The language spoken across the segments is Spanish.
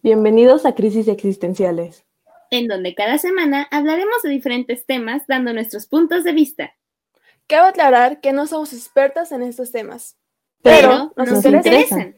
Bienvenidos a Crisis Existenciales, en donde cada semana hablaremos de diferentes temas dando nuestros puntos de vista. Cabe aclarar que no somos expertas en estos temas, pero, nos, interesan.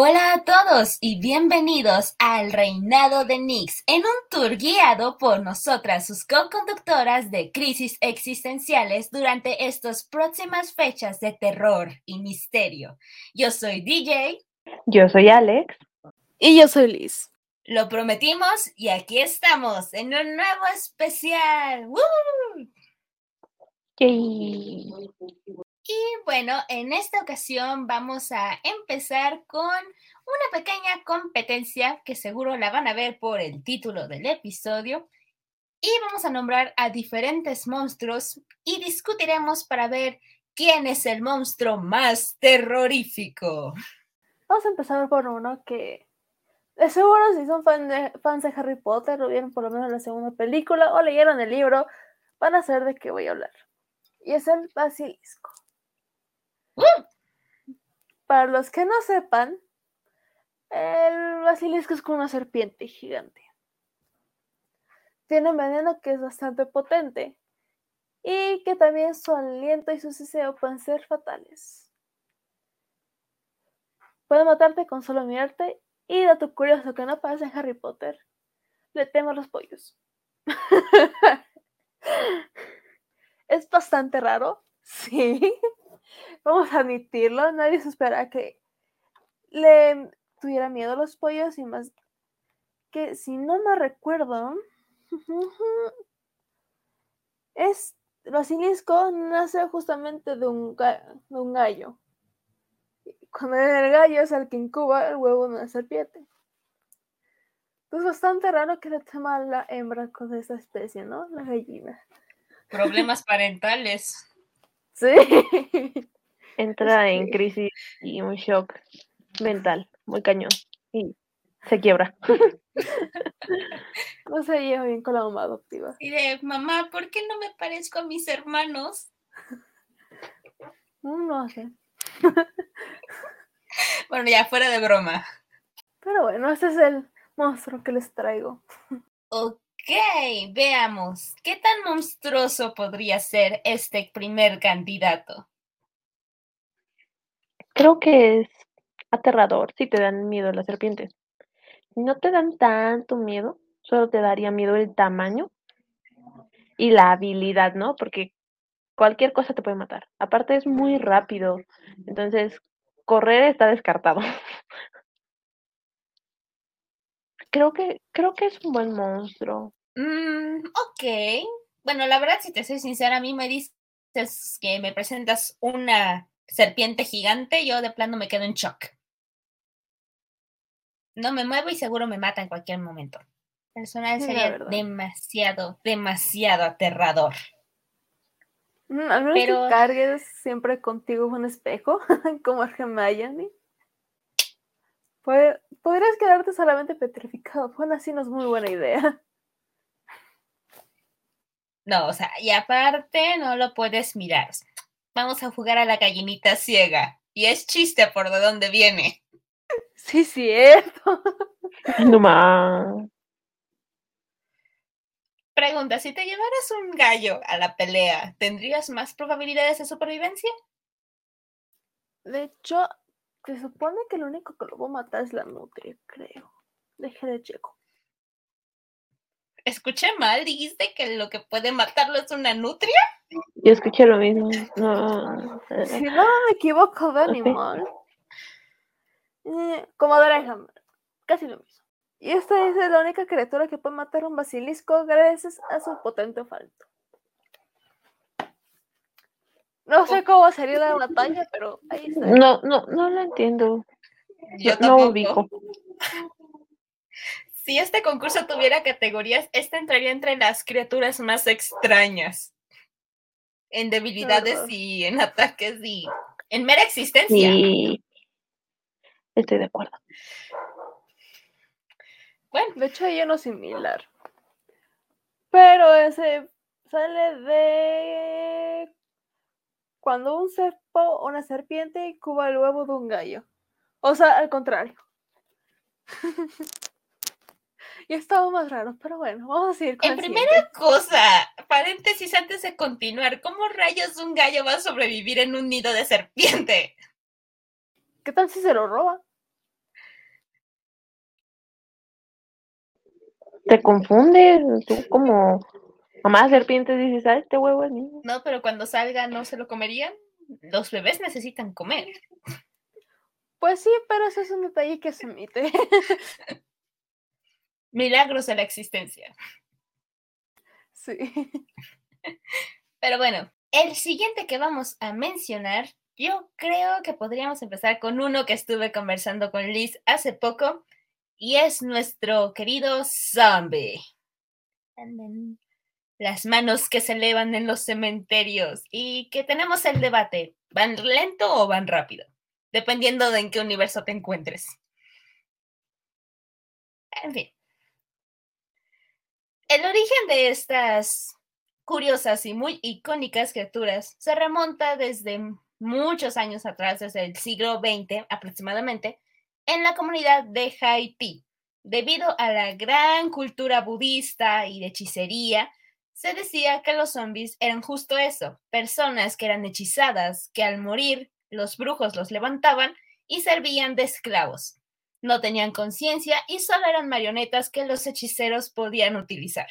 Hola a todos y bienvenidos al Reinado de Nix en un tour guiado por nosotras, sus co-conductoras de crisis existenciales durante estas próximas fechas de terror y misterio. Yo soy DJ. Yo soy Alex. Y yo soy Liz. Lo prometimos y aquí estamos en un nuevo especial. ¡Woo! Y bueno, en esta ocasión vamos a empezar con una pequeña competencia que seguro la van a ver por el título del episodio. Y vamos a nombrar a diferentes monstruos y discutiremos para ver quién es el monstruo más terrorífico. Vamos a empezar por uno que de seguro si son fans de Harry Potter o vieron por lo menos la segunda película o leyeron el libro, van a saber de qué voy a hablar. Y es el basilisco. Para los que no sepan, el basilisco es como una serpiente gigante. Tiene un veneno que es bastante potente y que también su aliento y su siseo pueden ser fatales. Puede matarte con solo mirarte y dato curioso que no pasa en Harry Potter, le temo a los pollos. es bastante raro, sí, vamos a admitirlo, nadie se espera que le tuviera miedo a los pollos y más que si no me recuerdo, es basilisco nace justamente de un, de un gallo. Cuando el gallo es el que incuba el huevo de una serpiente. Es bastante raro que le tema la hembra con esta especie, ¿no? La gallina. Problemas parentales. Sí. Entra en crisis y un shock mental muy cañón y se quiebra. no se lleva bien con la mamá adoptiva. Y de mamá, ¿por qué no me parezco a mis hermanos? No, sé. bueno, ya fuera de broma. Pero bueno, ese es el monstruo que les traigo. Ok, veamos. ¿Qué tan monstruoso podría ser este primer candidato? Creo que es aterrador si te dan miedo las serpientes. Si no te dan tanto miedo, solo te daría miedo el tamaño y la habilidad, ¿no? Porque cualquier cosa te puede matar. Aparte es muy rápido, entonces correr está descartado. creo que creo que es un buen monstruo. Mm, ok. Bueno, la verdad, si te soy sincera, a mí me dices que me presentas una serpiente gigante, yo de plano me quedo en shock. No me muevo y seguro me mata en cualquier momento. Personal sería demasiado, demasiado aterrador. Mm, menos Pero... que cargues siempre contigo un espejo, como Hermione. Podrías quedarte solamente petrificado. Bueno, así no es muy buena idea. No, o sea, y aparte no lo puedes mirar. Vamos a jugar a la gallinita ciega. Y es chiste por de dónde viene. Sí, cierto. No más. Pregunta, si te llevaras un gallo a la pelea, ¿tendrías más probabilidades de supervivencia? De hecho, se supone que lo único que lo va a matar es la nutria, creo. Deje de checo. ¿Escuché mal? ¿Dijiste que lo que puede matarlo es una nutria? Yo escuché lo mismo. No. Si no me equivoco de animal. Eh, como Dreyhammer. Casi lo mismo. Y esta es la única criatura que puede matar un basilisco gracias a su potente falto. No sé cómo sería la batalla, pero ahí está. No, no, no lo entiendo. Yo no ubico. Si este concurso tuviera categorías, este entraría entre las criaturas más extrañas. En debilidades y en ataques y en mera existencia. Sí. Estoy de acuerdo. Bueno, de hecho hay uno similar. Pero ese sale de cuando un cepo o una serpiente incuba el huevo de un gallo. O sea, al contrario. y estaba más raro, pero bueno, vamos a seguir con En el primera siguiente. cosa, paréntesis antes de continuar, ¿cómo rayos un gallo va a sobrevivir en un nido de serpiente? ¿Qué tal si se lo roba? Te confundes, tú como mamá de serpiente dices, ah, este huevo es mío. No, pero cuando salga no se lo comerían. Los bebés necesitan comer. Pues sí, pero eso es un detalle que se omite. Milagros de la existencia. sí. Pero bueno, el siguiente que vamos a mencionar, yo creo que podríamos empezar con uno que estuve conversando con Liz hace poco y es nuestro querido zombie. Las manos que se elevan en los cementerios y que tenemos el debate, ¿van lento o van rápido? Dependiendo de en qué universo te encuentres. En fin. El origen de estas curiosas y muy icónicas criaturas se remonta desde muchos años atrás, desde el siglo XX aproximadamente, en la comunidad de Haití. Debido a la gran cultura budista y de hechicería, se decía que los zombies eran justo eso, personas que eran hechizadas, que al morir los brujos los levantaban y servían de esclavos. No tenían conciencia y solo eran marionetas que los hechiceros podían utilizar.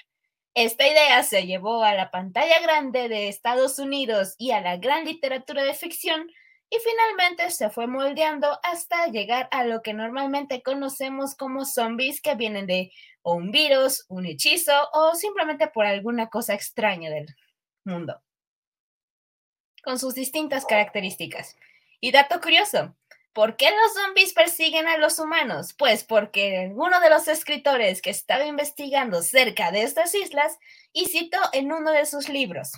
Esta idea se llevó a la pantalla grande de Estados Unidos y a la gran literatura de ficción y finalmente se fue moldeando hasta llegar a lo que normalmente conocemos como zombies que vienen de un virus, un hechizo o simplemente por alguna cosa extraña del mundo, con sus distintas características. Y dato curioso, ¿por qué los zombies persiguen a los humanos? Pues porque uno de los escritores que estaba investigando cerca de estas islas y citó en uno de sus libros,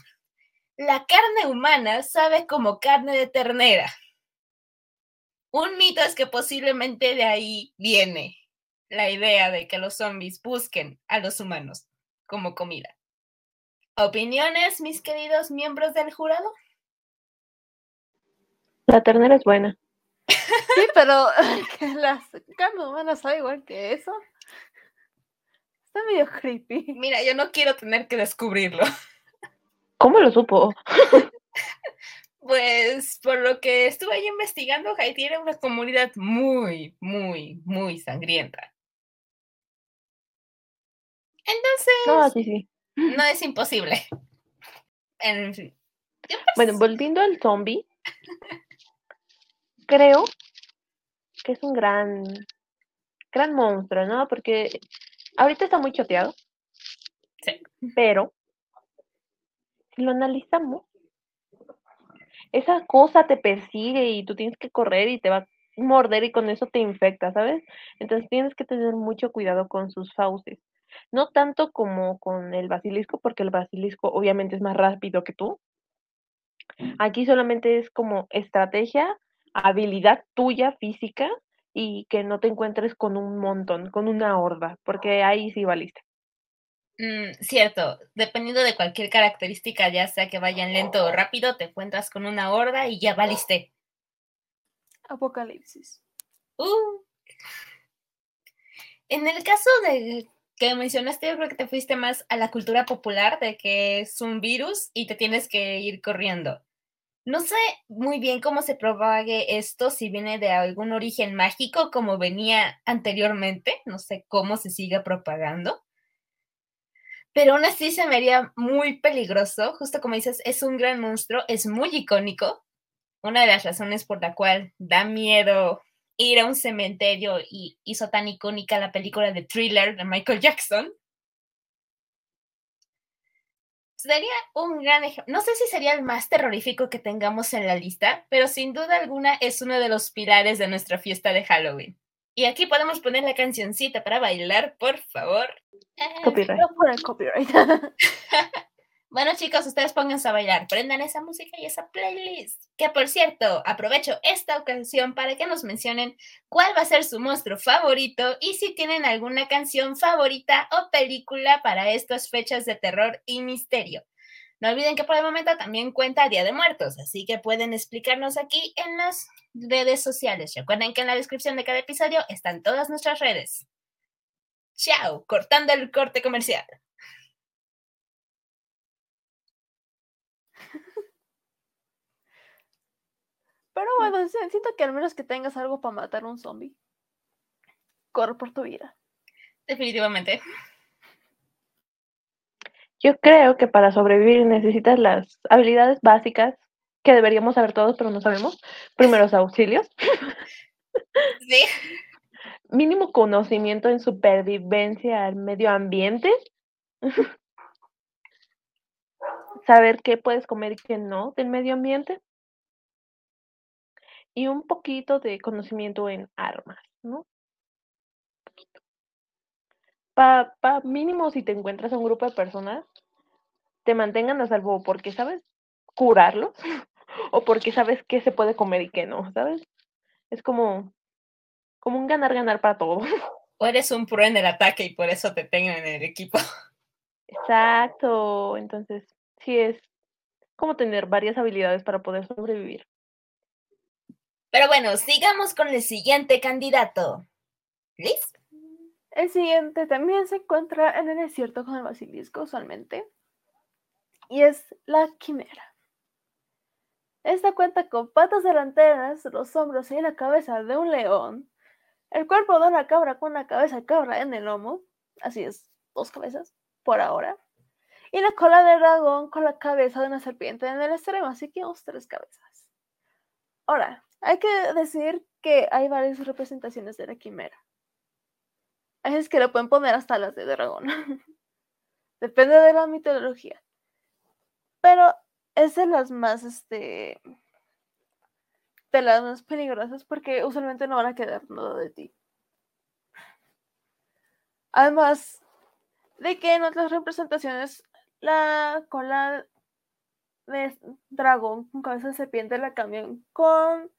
la carne humana sabe como carne de ternera. Un mito es que posiblemente de ahí viene la idea de que los zombies busquen a los humanos como comida. ¿Opiniones, mis queridos miembros del jurado? La ternera es buena. Sí, pero que las carne humana sabe igual que eso. Está medio creepy. Mira, yo no quiero tener que descubrirlo. ¿Cómo lo supo? Pues por lo que estuve ahí investigando, Haití era una comunidad muy, muy, muy sangrienta. Entonces, No, sí, sí. no es imposible. En fin. Yo Bueno, volviendo al zombie, creo que es un gran, gran monstruo, ¿no? Porque ahorita está muy choteado. Sí. Pero, si lo analizamos, esa cosa te persigue y tú tienes que correr y te va a morder y con eso te infecta, ¿sabes? Entonces tienes que tener mucho cuidado con sus fauces. No tanto como con el basilisco, porque el basilisco obviamente es más rápido que tú. Aquí solamente es como estrategia, habilidad tuya física y que no te encuentres con un montón, con una horda, porque ahí sí valiste. Mm, cierto, dependiendo de cualquier característica, ya sea que vayan lento o rápido, te encuentras con una horda y ya valiste. Apocalipsis. Uh. En el caso de que mencionaste, yo creo que te fuiste más a la cultura popular de que es un virus y te tienes que ir corriendo. No sé muy bien cómo se propague esto, si viene de algún origen mágico como venía anteriormente, no sé cómo se siga propagando. Pero aún así se me haría muy peligroso, justo como dices, es un gran monstruo, es muy icónico. Una de las razones por la cual da miedo ir a un cementerio y hizo tan icónica la película de Thriller de Michael Jackson. Sería un gran ejemplo. No sé si sería el más terrorífico que tengamos en la lista, pero sin duda alguna es uno de los pilares de nuestra fiesta de Halloween. Y aquí podemos poner la cancioncita para bailar, por favor. Eh, Copyright. No por el copyright. Bueno, chicos, ustedes pónganse a bailar, prendan esa música y esa playlist. Que por cierto, aprovecho esta ocasión para que nos mencionen cuál va a ser su monstruo favorito y si tienen alguna canción favorita o película para estas fechas de terror y misterio. No olviden que por el momento también cuenta Día de Muertos, así que pueden explicarnos aquí en las redes sociales. Recuerden que en la descripción de cada episodio están todas nuestras redes. Chao, cortando el corte comercial. Pero bueno, si- siento que al menos que tengas algo para matar a un zombie. Corre por tu vida. Definitivamente. Yo creo que para sobrevivir necesitas las habilidades básicas que deberíamos saber todos, pero no sabemos. Primeros auxilios, Sí. mínimo conocimiento en supervivencia al medio ambiente, saber qué puedes comer y qué no del medio ambiente, y un poquito de conocimiento en armas, ¿no? Pa, pa mínimo si te encuentras a un grupo de personas, te mantengan a salvo porque sabes curarlos o porque sabes qué se puede comer y qué no, ¿sabes? Es como, como un ganar-ganar para todos. O eres un pro en el ataque y por eso te tengo en el equipo. Exacto. Entonces, sí es como tener varias habilidades para poder sobrevivir. Pero bueno, sigamos con el siguiente candidato. ¿Liz? El siguiente también se encuentra en el desierto con el basilisco usualmente. Y es la quimera. Esta cuenta con patas delanteras, los hombros y la cabeza de un león, el cuerpo de una cabra con una cabeza de cabra en el lomo, así es, dos cabezas, por ahora, y la cola de dragón con la cabeza de una serpiente en el extremo, así que unos tres cabezas. Ahora, hay que decir que hay varias representaciones de la quimera. Así es que le pueden poner hasta las de dragón. Depende de la mitología. Pero es de las más, este, de las más peligrosas porque usualmente no van a quedar nada de ti. Además de que en otras representaciones la cola de dragón con cabeza de serpiente la cambian con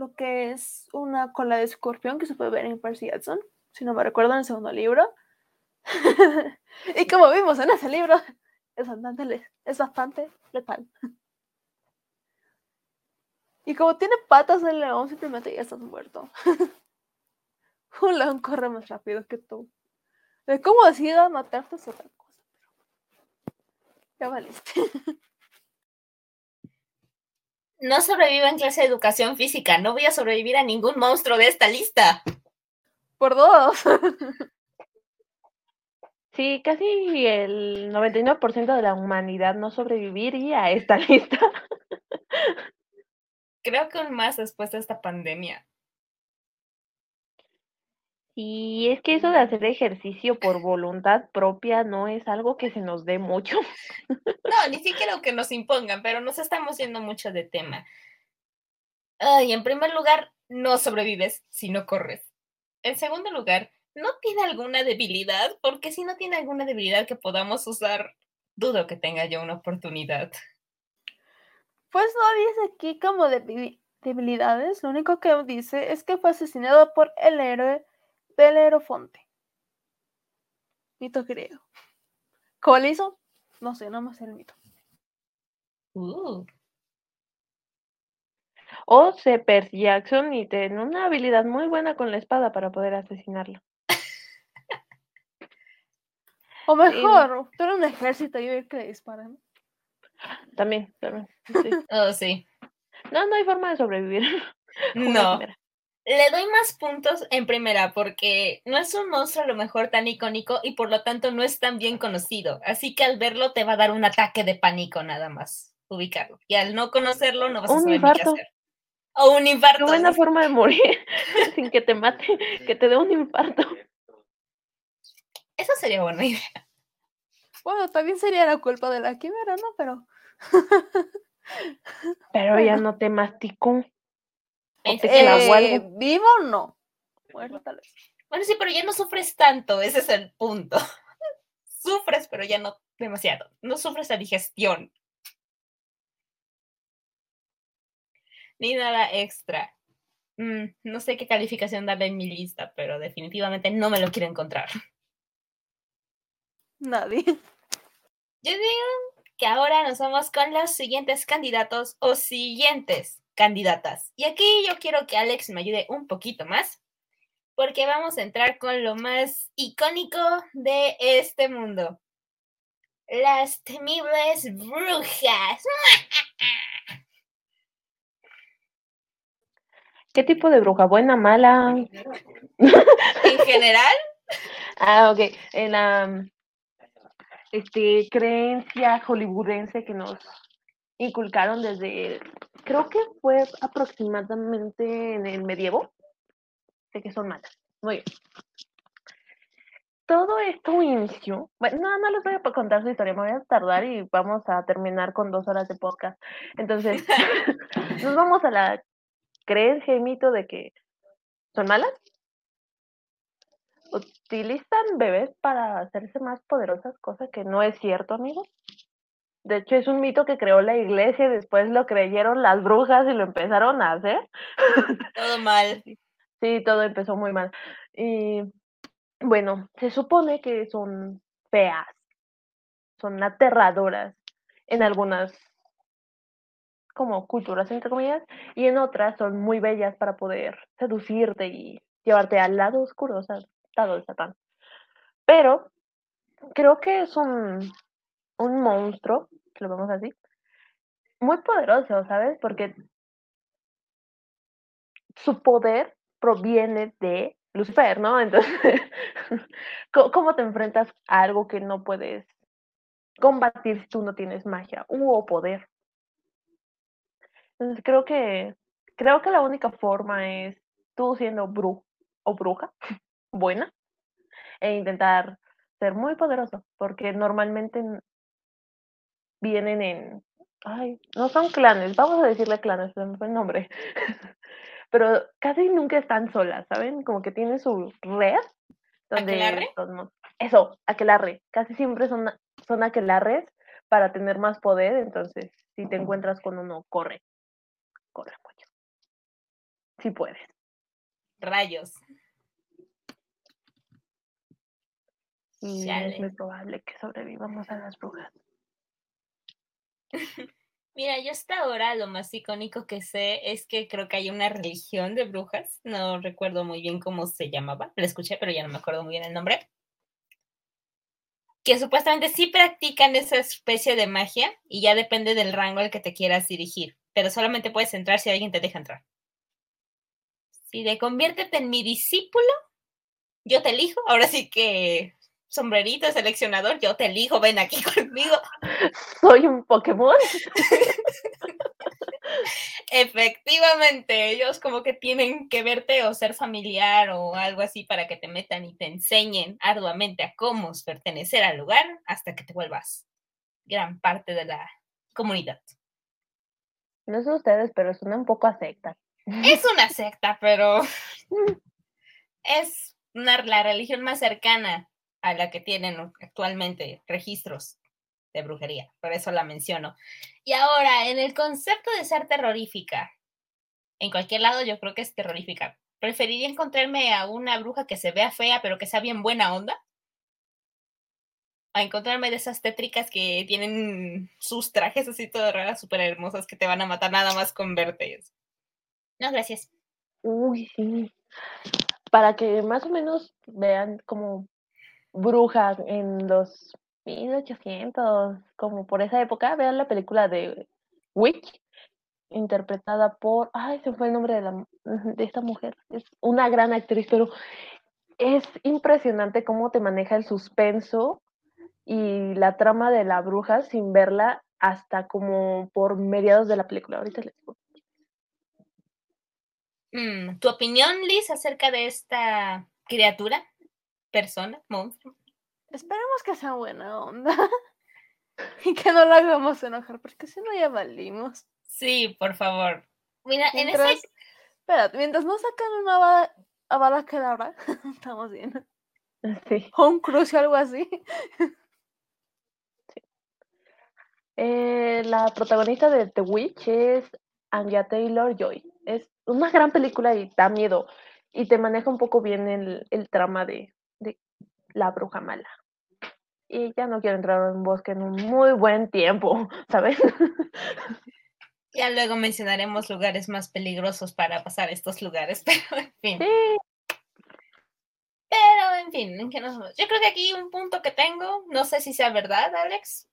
lo que es una cola de escorpión que se puede ver en Percy Jackson, si no me recuerdo, en el segundo libro. y como vimos en ese libro, es bastante, es bastante letal. Y como tiene patas el león, simplemente ya estás muerto. Un león corre más rápido que tú. De cómo decida matarte es otra cosa. Ya valiste. No sobrevivo en clase de educación física. No voy a sobrevivir a ningún monstruo de esta lista. Por dos. Sí, casi el 99% de la humanidad no sobreviviría a esta lista. Creo que aún más después de esta pandemia. Y es que eso de hacer ejercicio por voluntad propia no es algo que se nos dé mucho. No, ni siquiera que nos impongan, pero nos estamos yendo mucho de tema. Ay, en primer lugar, no sobrevives si no corres. En segundo lugar, no tiene alguna debilidad, porque si no tiene alguna debilidad que podamos usar, dudo que tenga yo una oportunidad. Pues no dice aquí como debi- debilidades. Lo único que dice es que fue asesinado por el héroe Belerofonte. Mito griego. ¿Cómo le hizo? No sé, no me sé el mito. Uh, O Percy Jackson y tiene una habilidad muy buena con la espada para poder asesinarlo. O mejor, tú eres un ejército y ver que le disparan. También, también. sí. oh, sí. No, no hay forma de sobrevivir. No. Le doy más puntos en primera porque no es un monstruo a lo mejor tan icónico y por lo tanto no es tan bien conocido. Así que al verlo te va a dar un ataque de pánico nada más ubicarlo. Y al no conocerlo no vas a Un saber ni qué infarto. hacer. O un Qué infarto. buena forma de morir sin que te mate, que te dé un infarto. Eso sería buena idea. Bueno, también sería la culpa de la quimera, ¿no? Pero Pero ya no te masticó. O Eh, vivo no. Muerto tal vez. Bueno, sí, pero ya no sufres tanto, ese es el punto. Sufres, pero ya no demasiado. No sufres la digestión. Ni nada extra. Mm, no sé qué calificación darle en mi lista, pero definitivamente no me lo quiero encontrar. Nadie. Yo digo que ahora nos vamos con los siguientes candidatos o siguientes candidatas. Y aquí yo quiero que Alex me ayude un poquito más, porque vamos a entrar con lo más icónico de este mundo. Las temibles brujas. ¿Qué tipo de bruja? ¿Buena, mala? En general, Ah, ok. En la este, creencia hollywoodense que nos inculcaron desde, creo que fue aproximadamente en el medievo, de que son malas. Muy bien. Todo esto inició, bueno, no, no les voy a contar su historia, me voy a tardar y vamos a terminar con dos horas de podcast. Entonces, nos vamos a la creencia y mito de que son malas. Utilizan bebés para hacerse más poderosas, cosa que no es cierto, amigos. De hecho, es un mito que creó la iglesia y después lo creyeron las brujas y lo empezaron a hacer. todo mal. Sí, todo empezó muy mal. Y bueno, se supone que son feas, son aterradoras en algunas como culturas, entre comillas, y en otras son muy bellas para poder seducirte y llevarte al lado oscuro, o sea, lado de Satán. Pero creo que es un, monstruo, que lo vemos así, muy poderoso, ¿sabes? Porque su poder proviene de Lucifer, ¿no? Entonces, ¿cómo, te enfrentas a algo que no puedes combatir si tú no tienes magia u o poder? Entonces, creo que creo que la única forma es tú siendo bru o bruja buena e intentar ser muy poderoso, porque normalmente vienen en, ay, no son clanes, vamos a decirle clanes, me fue el nombre, pero casi nunca están solas, ¿saben? Como que tienen su red donde ¿Aquelarre? son eso, aquelarre, casi siempre son, son aquelarres para tener más poder, entonces si te encuentras con uno, corre, corre mucho, si puedes. Rayos. Y es muy probable que sobrevivamos a las brujas. Mira, yo hasta ahora lo más icónico que sé es que creo que hay una religión de brujas. No recuerdo muy bien cómo se llamaba. La escuché, pero ya no me acuerdo muy bien el nombre. Que supuestamente sí practican esa especie de magia y ya depende del rango al que te quieras dirigir. Pero solamente puedes entrar si alguien te deja entrar. Si de conviértete en mi discípulo, yo te elijo. Ahora sí que sombrerito seleccionador, yo te elijo, ven aquí conmigo. Soy un Pokémon. Efectivamente, ellos como que tienen que verte o ser familiar o algo así para que te metan y te enseñen arduamente a cómo pertenecer al lugar hasta que te vuelvas gran parte de la comunidad. No sé ustedes, pero suena un poco a secta. Es una secta, pero es una, la religión más cercana a la que tienen actualmente registros de brujería, por eso la menciono. Y ahora, en el concepto de ser terrorífica, en cualquier lado yo creo que es terrorífica. Preferiría encontrarme a una bruja que se vea fea, pero que sea bien buena onda. A encontrarme de esas tétricas que tienen sus trajes así todas raras, súper hermosas, que te van a matar nada más con verte. No, gracias. Uy, sí. Para que más o menos vean como brujas en los 1800, como por esa época, vean la película de Witch, interpretada por, ay, se fue el nombre de, la, de esta mujer. Es una gran actriz, pero es impresionante cómo te maneja el suspenso y la trama de la bruja sin verla hasta como por mediados de la película. Ahorita les digo. Mm, ¿Tu opinión, Liz, acerca de esta criatura, persona, monstruo? Esperemos que sea buena onda. y que no la hagamos enojar, porque si no ya valimos. Sí, por favor. Mira, en Mientras, ese espérate, mientras no sacan una bala, a bala que ahora, estamos bien. Sí. O un cruce o algo así. Eh, la protagonista de The Witch es Anya Taylor Joy. Es una gran película y da miedo. Y te maneja un poco bien el, el trama de la bruja mala. y ya no quiero entrar a un bosque en un muy buen tiempo, ¿sabes? Ya luego mencionaremos lugares más peligrosos para pasar estos lugares, pero en fin. Sí, Pero en fin, ¿en qué nos vamos? Yo creo que aquí un punto que tengo, no sé si sea verdad, Alex,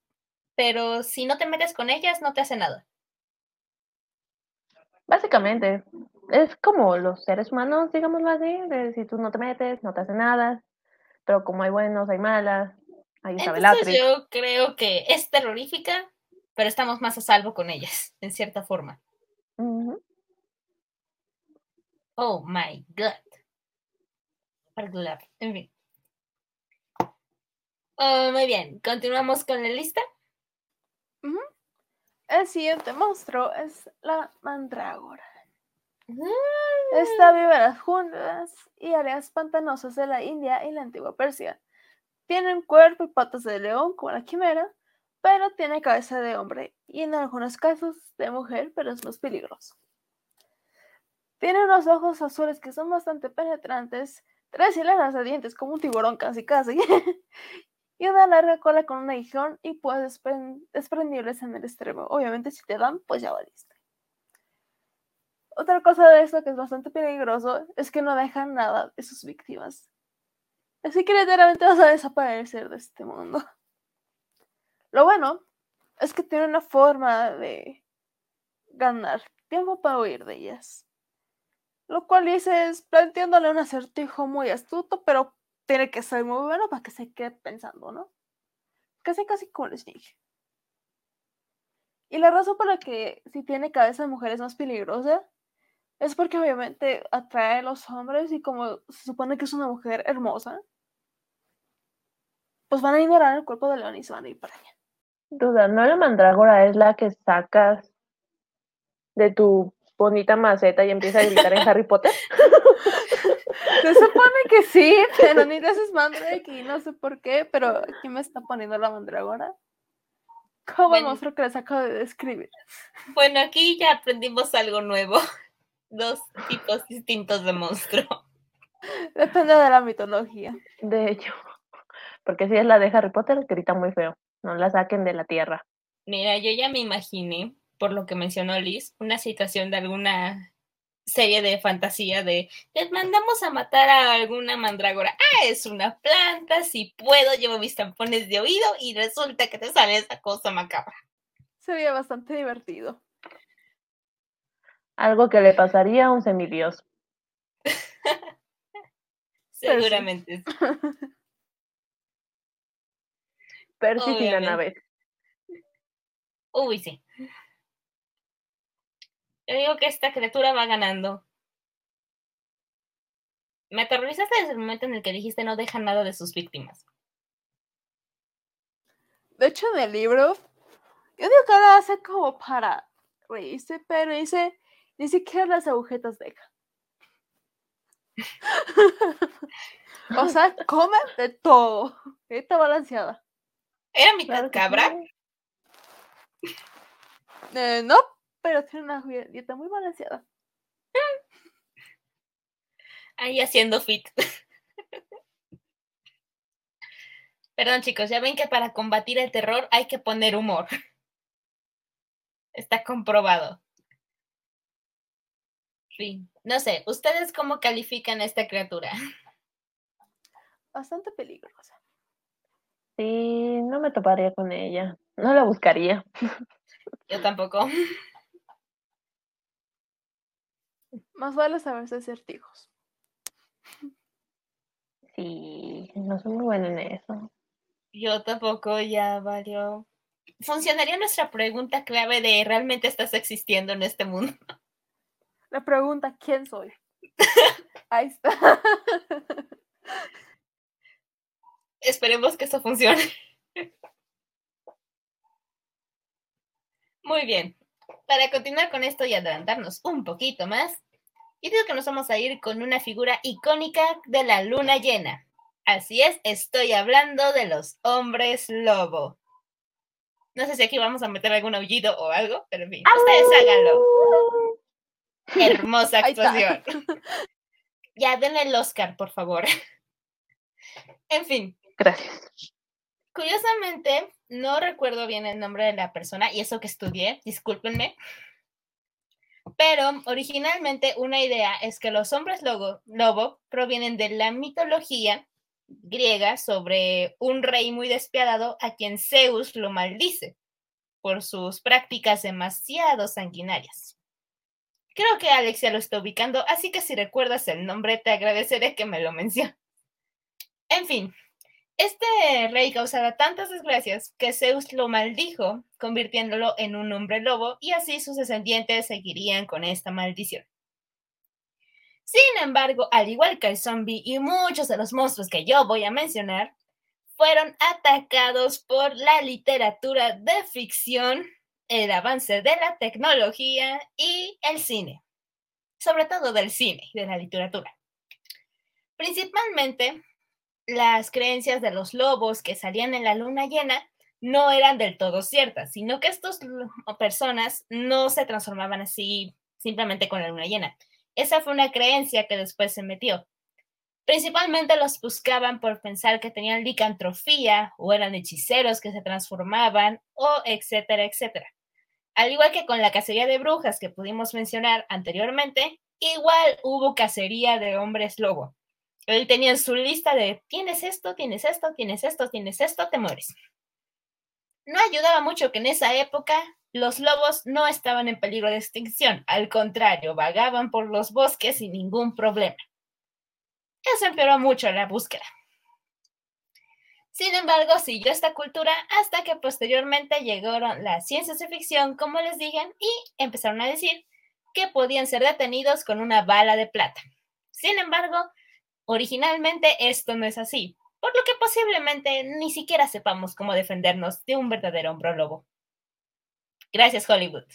pero si no te metes con ellas, no te hace nada. básicamente. Es como los seres humanos, digámoslo así, de si tú no te metes, no te hace nada, pero como hay buenos, hay malas, ahí está Entonces yo creo que es terrorífica, pero estamos más a salvo con ellas, en cierta forma. Oh my god. Particular. En fin. Oh, muy bien, continuamos con la lista. El siguiente monstruo es la mandrágora. Esta vive en las junglas y áreas pantanosas de la India y la antigua Persia. Tiene un cuerpo y patas de león como la quimera, pero tiene cabeza de hombre y en algunos casos de mujer, pero es más peligroso. Tiene unos ojos azules que son bastante penetrantes, tres hileras de dientes como un tiburón casi casi, y una larga cola con un aguijón y pues despren- desprendibles en el extremo. Obviamente si te dan, pues ya valiste. Otra cosa de esto que es bastante peligroso es que no dejan nada de sus víctimas. Así que literalmente vas a desaparecer de este mundo. Lo bueno es que tiene una forma de ganar tiempo para huir de ellas. Lo cual dices planteándole un acertijo muy astuto, pero tiene que ser muy bueno para que se quede pensando, ¿no? Casi casi como les dije. Y la razón por la que si tiene cabeza de mujer es más peligrosa es porque obviamente atrae a los hombres y como se supone que es una mujer hermosa, pues van a ignorar el cuerpo de león y se van a ir para allá. Duda, ¿no la mandrágora es la que sacas de tu bonita maceta y empieza a gritar en Harry Potter? Se supone que sí, pero ni de esos mandrake y no sé por qué, pero aquí me está poniendo la mandragora. Como el monstruo que les acabo de describir. Bueno, aquí ya aprendimos algo nuevo. Dos tipos distintos de monstruo. Depende de la mitología. De hecho, porque si es la de Harry Potter, grita muy feo. No la saquen de la tierra. Mira, yo ya me imaginé, por lo que mencionó Liz, una situación de alguna serie de fantasía de les mandamos a matar a alguna mandrágora. Ah, es una planta, si puedo, llevo mis tampones de oído y resulta que te sale esa cosa macabra. Sería bastante divertido. Algo que le pasaría a un semidios. Seguramente. Percy sin la nave. Uy, sí. Yo digo que esta criatura va ganando. Me aterrorizaste desde el momento en el que dijiste no deja nada de sus víctimas. De hecho, en el libro, yo digo que lo hace como para reírse, pero dice, ni siquiera las agujetas deja. o sea, come de todo. Está balanceada. ¿Era mitad cabra? Eh, no, pero tiene una dieta muy balanceada. Ahí haciendo fit. Perdón, chicos, ya ven que para combatir el terror hay que poner humor. Está comprobado. Fin. No sé, ¿ustedes cómo califican a esta criatura? Bastante peligrosa. Sí, no me toparía con ella. No la buscaría. Yo tampoco. Más vale saberse acertijos. Sí, no soy muy buena en eso. Yo tampoco, ya valió. ¿Funcionaría nuestra pregunta clave de ¿realmente estás existiendo en este mundo? La pregunta, ¿quién soy? Ahí está. Esperemos que eso funcione. Muy bien. Para continuar con esto y adelantarnos un poquito más, yo digo que nos vamos a ir con una figura icónica de la luna llena. Así es, estoy hablando de los hombres lobo. No sé si aquí vamos a meter algún aullido o algo, pero en fin, ustedes háganlo. Hermosa actuación. Ya denle el Oscar, por favor. En fin, Gracias. Curiosamente, no recuerdo bien el nombre de la persona y eso que estudié, discúlpenme. Pero originalmente una idea es que los hombres lobo, lobo provienen de la mitología griega sobre un rey muy despiadado a quien Zeus lo maldice por sus prácticas demasiado sanguinarias. Creo que Alex ya lo está ubicando, así que si recuerdas el nombre te agradeceré que me lo menciones. En fin, este rey causaba tantas desgracias que Zeus lo maldijo, convirtiéndolo en un hombre lobo, y así sus descendientes seguirían con esta maldición. Sin embargo, al igual que el zombie y muchos de los monstruos que yo voy a mencionar, fueron atacados por la literatura de ficción, el avance de la tecnología y el cine. Sobre todo del cine y de la literatura. Principalmente, las creencias de los lobos que salían en la luna llena no eran del todo ciertas, sino que estas personas no se transformaban así simplemente con la luna llena, esa fue una creencia que después se metió. Principalmente los buscaban por pensar que tenían licantrofía o eran hechiceros que se transformaban o etcétera, etcétera. Al igual que con la cacería de brujas que pudimos mencionar anteriormente, igual hubo cacería de hombres lobo. Él tenía su lista de tienes esto, tienes esto, tienes esto, tienes esto, te mueres. No ayudaba mucho que en esa época los lobos no estaban en peligro de extinción, al contrario, vagaban por los bosques sin ningún problema. Eso empeoró mucho la búsqueda. Sin embargo, siguió esta cultura hasta que posteriormente llegaron las ciencias de ficción, como les dije, y empezaron a decir que podían ser detenidos con una bala de plata. Sin embargo, originalmente esto no es así, por lo que posiblemente ni siquiera sepamos cómo defendernos de un verdadero hombre lobo. Gracias, Hollywood.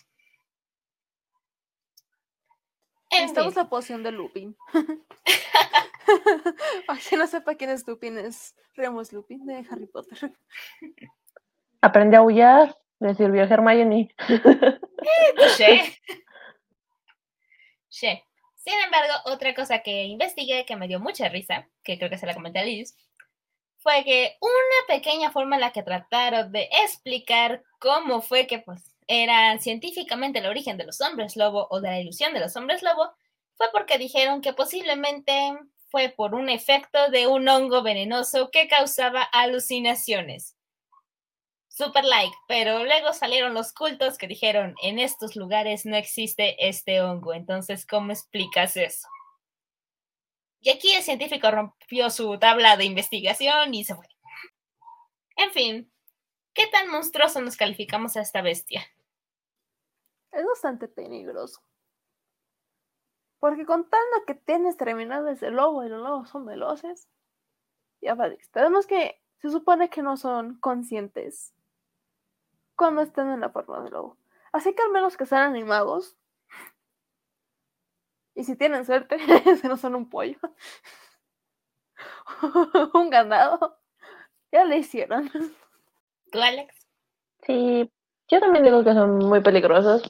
Necesitamos la poción de Lupin. Aunque no sepa quién es Lupin, es Remus Lupin de Harry Potter. Aprende a aullar, le sirvió a Hermione. Sí. Sí. Sin embargo, otra cosa que investigué que me dio mucha risa, que creo que se la comenté a Liz, fue que una pequeña forma en la que trataron de explicar cómo fue que pues era científicamente el origen de los hombres lobo o de la ilusión de los hombres lobo, fue porque dijeron que posiblemente fue por un efecto de un hongo venenoso que causaba alucinaciones. Super like, pero luego salieron los cultos que dijeron, en estos lugares no existe este hongo, entonces, ¿cómo explicas eso? Y aquí el científico rompió su tabla de investigación y se fue. En fin, ¿qué tan monstruoso nos calificamos a esta bestia? Es bastante peligroso. Porque contando que tienes terminales de lobo y los lobos son veloces, ya valiste. Además que se supone que no son conscientes cuando están en la forma de lobo. Así que al menos que sean animados. Y si tienen suerte, si no son un pollo. un ganado. Ya le hicieron. ¿Tú, Alex? Sí, yo también digo que son muy peligrosos.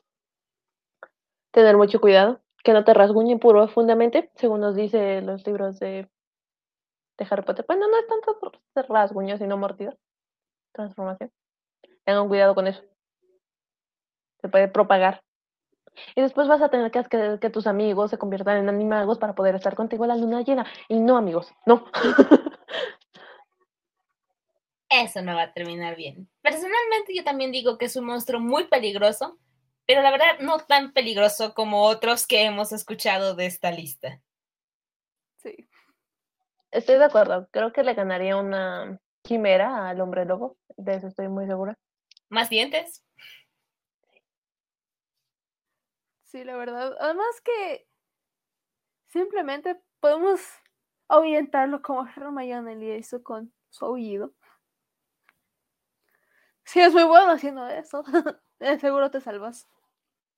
Tener mucho cuidado, que no te rasguñen profundamente, según nos dice los libros de, de Harry Potter. Bueno, no es tanto rasguño, sino mordido. Transformación. Tengan cuidado con eso. Se puede propagar. Y después vas a tener que hacer que tus amigos se conviertan en animagos para poder estar contigo a la luna llena. Y no, amigos, no. Eso no va a terminar bien. Personalmente yo también digo que es un monstruo muy peligroso, pero la verdad no tan peligroso como otros que hemos escuchado de esta lista. Sí. Estoy de acuerdo. Creo que le ganaría una quimera al hombre lobo. De eso estoy muy segura. ¿Más dientes? Sí, la verdad. Además que simplemente podemos ahuyentarlo como Hermione le hizo con su aullido. Si es muy bueno haciendo eso, seguro te salvas.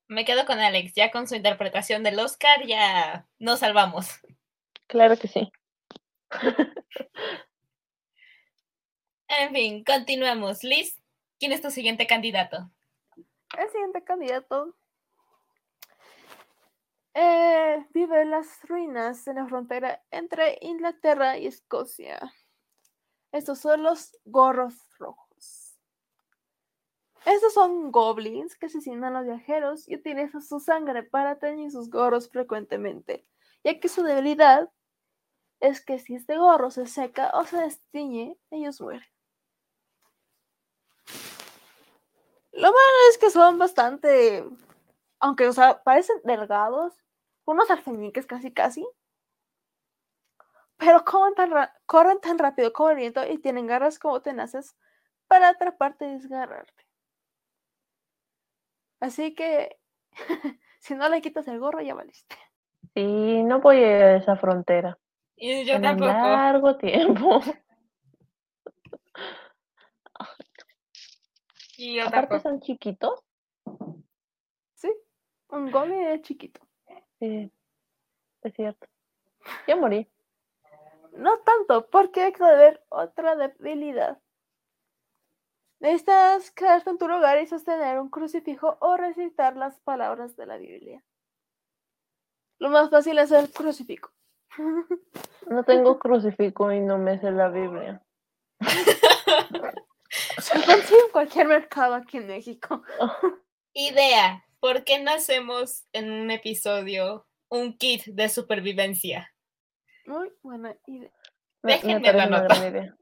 Me quedo con Alex, ya con su interpretación del Oscar ya nos salvamos. Claro que sí. En fin, continuamos. Liz, ¿quién es tu siguiente candidato? El siguiente candidato eh, vive en las ruinas de la frontera entre Inglaterra y Escocia. Estos son los gorros rojos. Estos son goblins que asesinan a los viajeros y utilizan su sangre para teñir sus gorros frecuentemente, ya que su debilidad es que si este gorro se seca o se destiñe, ellos mueren. Lo malo es que son bastante, aunque o sea, parecen delgados, unos alfeñiques casi casi, pero corren tan, rápido como el viento y tienen garras como tenaces para atraparte y desgarrarte. Así que si no le quitas el gorro ya valiste. Sí, no voy a ir a esa frontera. Y yo En un tampoco. largo tiempo. Y yo Aparte tampoco. son chiquitos. Sí, un goblin es chiquito. Sí, es cierto. Ya morí. No tanto, porque hay que ver otra debilidad. Necesitas quedarte en tu lugar y sostener un crucifijo o recitar las palabras de la Biblia. Lo más fácil es el crucifijo. No tengo crucifijo y no me sé la Biblia. Se consigue en cualquier mercado aquí en México. Idea. ¿Por qué no hacemos en un episodio un kit de supervivencia? Muy buena idea. Me, me Déjenme la nota. gran idea.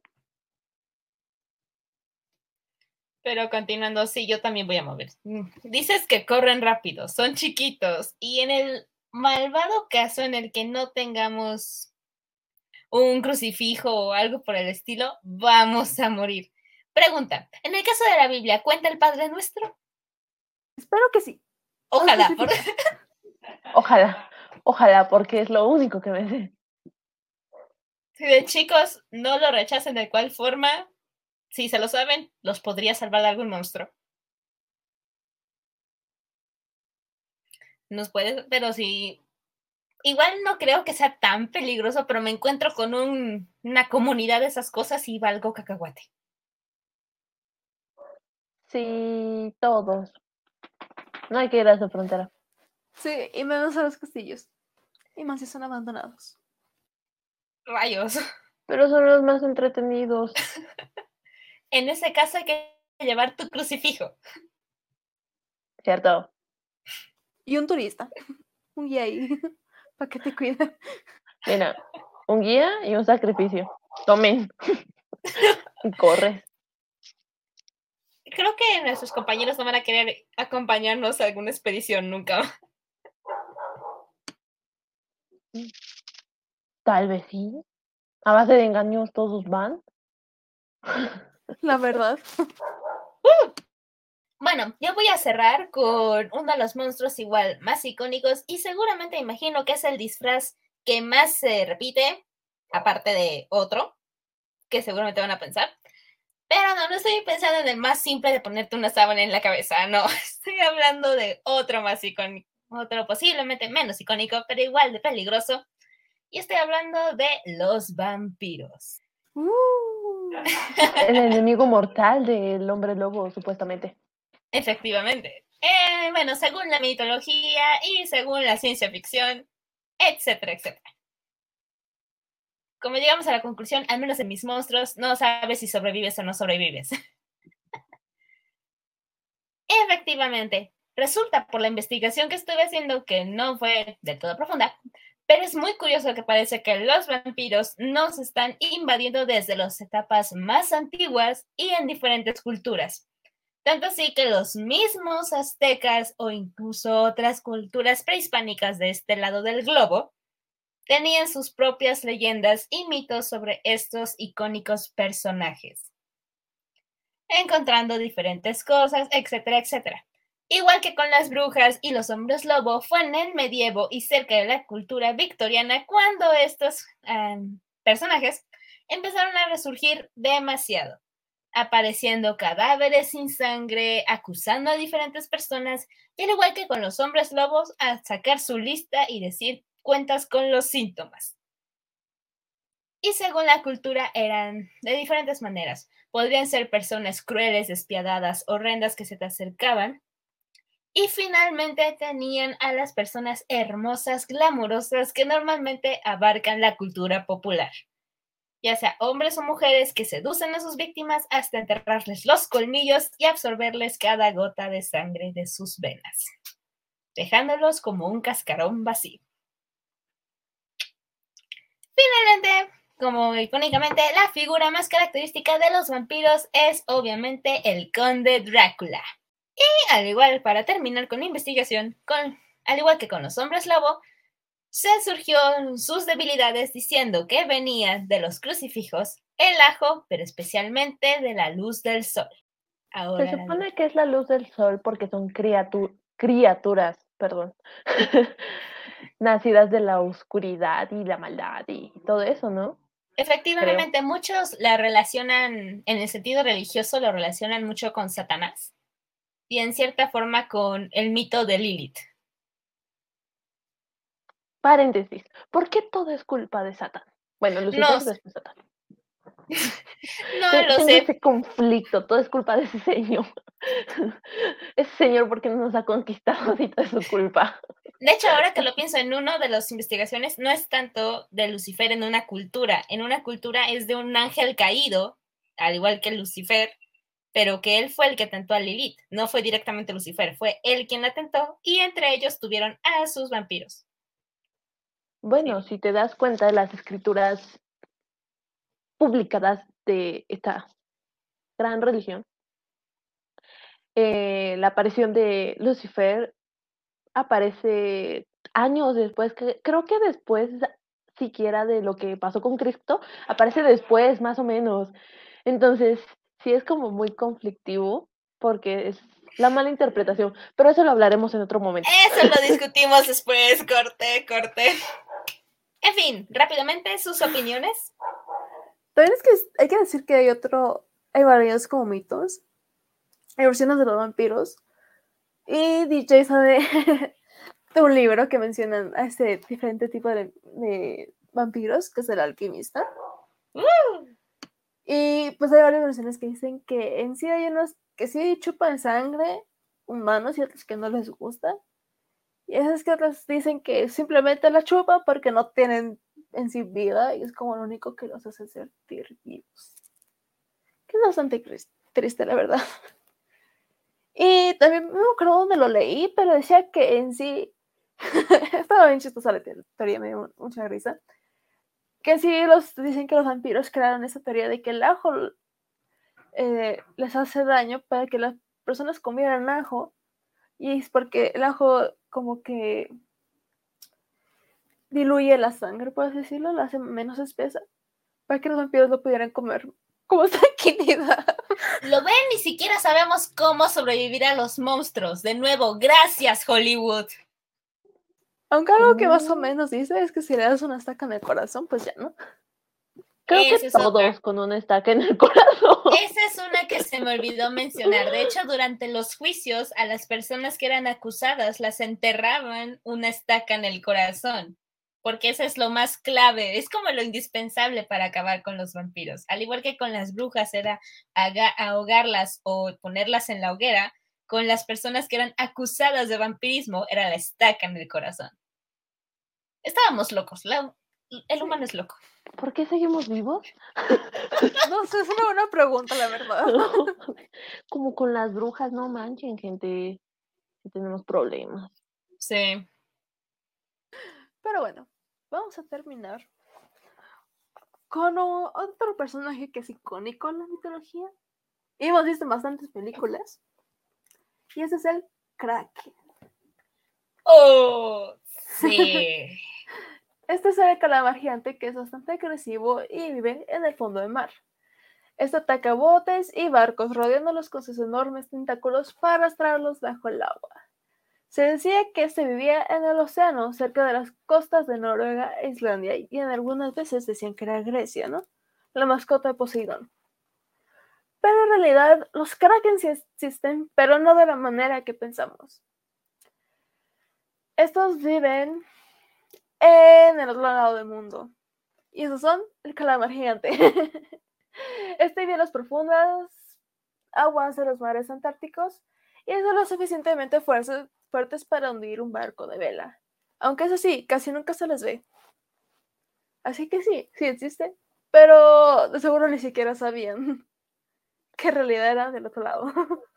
Pero continuando, sí, yo también voy a mover. Mm, Dices que corren rápido, son chiquitos y en el malvado caso en el que no tengamos un crucifijo o algo por el estilo, vamos a morir. Pregunta, en el caso de la Biblia, ¿cuenta el Padre Nuestro? Espero que sí. Ojalá, por- Ojalá, ojalá, porque es lo único que me sé. si de chicos no lo rechacen de cuál forma, si se lo saben, los podría salvar de algún monstruo. Nos puede, pero si igual no creo que sea tan peligroso, pero me encuentro con un- una comunidad de esas cosas y valgo cacahuate. Sí, todos. No hay que ir a esa frontera. Sí, y menos a los castillos. Y más si son abandonados. Rayos. Pero son los más entretenidos. En ese caso hay que llevar tu crucifijo. ¿Cierto? Y un turista. Un guía ahí. Para que te cuide. Mira, un guía y un sacrificio. Tomen. Y corre. Creo que nuestros compañeros no van a querer acompañarnos a alguna expedición nunca. Tal vez sí. A base de engaños todos van. La verdad. Bueno, yo voy a cerrar con uno de los monstruos igual más icónicos y seguramente imagino que es el disfraz que más se repite, aparte de otro, que seguramente van a pensar. Pero no, no estoy pensando en el más simple de ponerte una sábana en la cabeza, no, estoy hablando de otro más icónico, otro posiblemente menos icónico, pero igual de peligroso. Y estoy hablando de los vampiros. Uh, El enemigo mortal del hombre lobo, supuestamente. Efectivamente. Eh, bueno, según la mitología y según la ciencia ficción, etcétera, etcétera. Como llegamos a la conclusión, al menos en mis monstruos, no sabes si sobrevives o no sobrevives. Efectivamente, resulta por la investigación que estuve haciendo que no fue del todo profunda, pero es muy curioso que parece que los vampiros nos están invadiendo desde las etapas más antiguas y en diferentes culturas. Tanto así que los mismos aztecas o incluso otras culturas prehispánicas de este lado del globo tenían sus propias leyendas y mitos sobre estos icónicos personajes, encontrando diferentes cosas, etcétera, etcétera. Igual que con las brujas y los hombres lobo, fue en el medievo y cerca de la cultura victoriana cuando estos um, personajes empezaron a resurgir demasiado apareciendo cadáveres sin sangre, acusando a diferentes personas, y al igual que con los hombres lobos, a sacar su lista y decir cuentas con los síntomas. Y según la cultura eran de diferentes maneras. Podrían ser personas crueles, despiadadas, horrendas que se te acercaban. Y finalmente tenían a las personas hermosas, glamurosas que normalmente abarcan la cultura popular. ya sea hombres o mujeres que seducen a sus víctimas hasta enterrarles los colmillos y absorberles cada gota de sangre de sus venas, dejándolos como un cascarón vacío. Finalmente, como icónicamente, la figura más característica de los vampiros es obviamente el conde Drácula. Y al igual, para terminar con la investigación, con, al igual que con los hombres lobo, se surgió sus debilidades diciendo que venían de los crucifijos, el ajo, pero especialmente de la luz del sol. se supone que es la luz del sol porque son criaturas, perdón, nacidas de la oscuridad y la maldad y todo eso, ¿no? Efectivamente, muchos la relacionan, en el sentido religioso, lo relacionan mucho con Satanás y en cierta forma con el mito de Lilith. Paréntesis, ¿por qué todo es culpa de Satán? Bueno, Lucifer no, es de Satán. no lo sé. ese conflicto, todo es culpa de ese señor. ese señor porque no nos ha conquistado y todo es su culpa. De hecho, ahora que lo pienso en uno de las investigaciones, no es tanto de Lucifer en una cultura. En una cultura es de un ángel caído, al igual que Lucifer, pero que él fue el que tentó a Lilith. No fue directamente Lucifer, fue él quien la tentó y entre ellos tuvieron a sus vampiros. Bueno, si te das cuenta de las escrituras publicadas de esta gran religión, eh, la aparición de Lucifer aparece años después, que, creo que después siquiera de lo que pasó con Cristo, aparece después, más o menos. Entonces, sí es como muy conflictivo porque es la mala interpretación, pero eso lo hablaremos en otro momento. Eso lo discutimos después, corte, corte. En fin, rápidamente, sus opiniones. También es que hay que decir que hay otro, hay varios como mitos, hay versiones de los vampiros, y DJ sabe de un libro que mencionan a este diferente tipo de, vampiros, que es el alquimista. Y pues hay varias versiones que dicen que en sí hay unos que sí chupan sangre humanos y otros que no les gusta. Y esas que otras dicen que simplemente la chupan porque no tienen en sí vida y es como lo único que los hace sentir vivos. Que es bastante triste, la verdad. Y también no me acuerdo dónde lo leí, pero decía que en sí, estaba bien chistosa la teoría, me dio mucha risa, que sí los, dicen que los vampiros crearon esa teoría de que el ajo eh, les hace daño para que las personas comieran ajo, y es porque el ajo como que diluye la sangre, así decirlo, la hace menos espesa, para que los vampiros lo pudieran comer como tranquilidad. Lo ven, ni siquiera sabemos cómo sobrevivir a los monstruos. De nuevo, gracias Hollywood. Aunque algo que más o menos dice es que si le das una estaca en el corazón, pues ya, ¿no? Creo que todos con una estaca en el corazón. Esa es una que se me olvidó mencionar. De hecho, durante los juicios, a las personas que eran acusadas las enterraban una estaca en el corazón porque eso es lo más clave, es como lo indispensable para acabar con los vampiros. Al igual que con las brujas era ahogarlas o ponerlas en la hoguera, con las personas que eran acusadas de vampirismo era la estaca en el corazón. Estábamos locos, el humano es loco. ¿Por qué seguimos vivos? No sé, es una buena pregunta, la verdad. Como con las brujas, no manchen, gente. Tenemos problemas. Sí. Pero bueno, vamos a terminar con otro personaje que es icónico en la mitología. Y hemos visto bastantes películas. Y ese es el Kraken. ¡Oh! Sí. este es el calamar gigante que es bastante agresivo y vive en el fondo del mar. Este ataca botes y barcos, rodeándolos con sus enormes tentáculos para arrastrarlos bajo el agua. Se decía que se vivía en el océano, cerca de las costas de Noruega e Islandia, y en algunas veces decían que era Grecia, ¿no? La mascota de Poseidón. Pero en realidad los kraken sí existen, pero no de la manera que pensamos. Estos viven en el otro lado del mundo. Y esos son el calamar gigante. este vive en las profundas aguas de los mares antárticos y es lo suficientemente fuerte fuertes para hundir un barco de vela. Aunque eso sí, casi nunca se les ve. Así que sí, sí existe, Pero de seguro ni siquiera sabían que en realidad era del otro lado.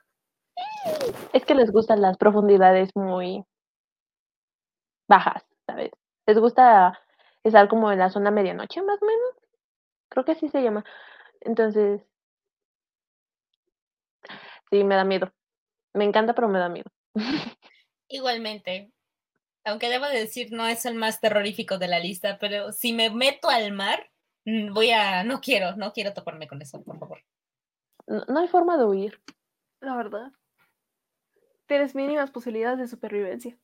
Es que les gustan las profundidades muy bajas, ¿sabes? Les gusta estar como en la zona medianoche, más o menos. Creo que así se llama. Entonces, sí, me da miedo. Me encanta, pero me da miedo. Igualmente. Aunque debo de decir, no es el más terrorífico de la lista, pero si me meto al mar, mm, voy a. No quiero, no quiero toparme con eso, por favor. No, no hay forma de huir. La verdad. Tienes mínimas posibilidades de supervivencia.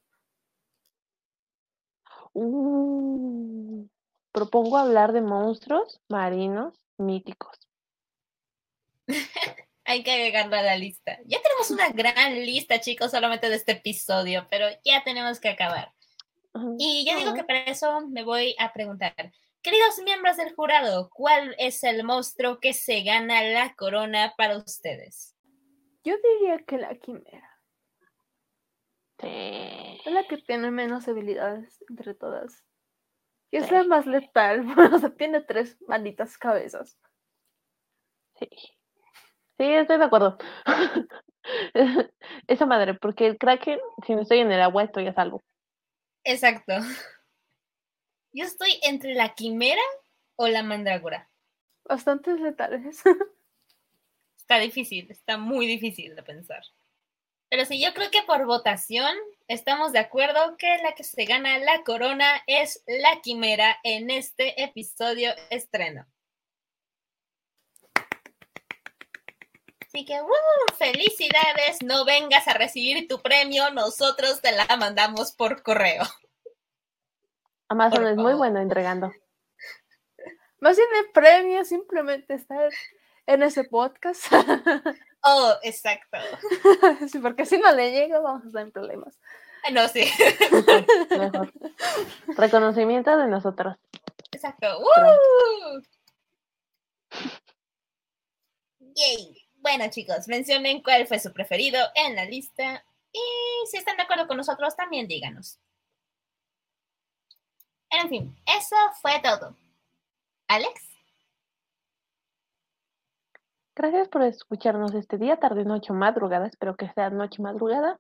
Uh, propongo hablar de monstruos marinos míticos. Hay que agregarlo a la lista. Ya tenemos una gran lista, chicos, solamente de este episodio, pero ya tenemos que acabar. Y ya digo que para eso me voy a preguntar. Queridos miembros del jurado, ¿cuál es el monstruo que se gana la corona para ustedes? Yo diría que la quimera sí. es la que tiene menos habilidades entre todas. Y es Sí. la más letal, o sea, tiene tres malditas cabezas. Sí. Sí, estoy de acuerdo. Esa madre, porque el kraken, si no estoy en el agua, estoy a salvo. Exacto. Yo estoy entre la quimera o la mandrágora. Bastantes letales. Está difícil, está muy difícil de pensar. Pero sí, yo creo que por votación estamos de acuerdo que la que se gana la corona es la quimera en este episodio estreno. Así que, ¡uh! ¡Felicidades! No vengas a recibir tu premio, nosotros te la mandamos por correo. Amazon Por es muy bueno entregando. Más bien el premio simplemente estar en ese podcast. Oh, exacto. sí, porque si no le llega, vamos a estar en problemas. Ah, No, sí, Mejor. Reconocimiento de nosotros. exacto. ¡Uh! Yay. Bueno, chicos, mencionen cuál fue su preferido en la lista y si están de acuerdo con nosotros, también díganos. En fin, eso fue todo. Alex, Gracias por escucharnos este día, tarde, noche madrugada. Espero que sea noche madrugada.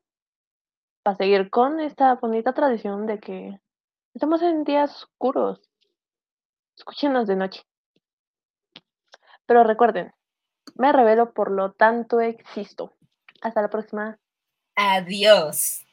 Para seguir con esta bonita tradición de que estamos en días oscuros. Escúchenos de noche. Pero recuerden, me revelo, por lo tanto existo. Hasta la próxima. Adiós.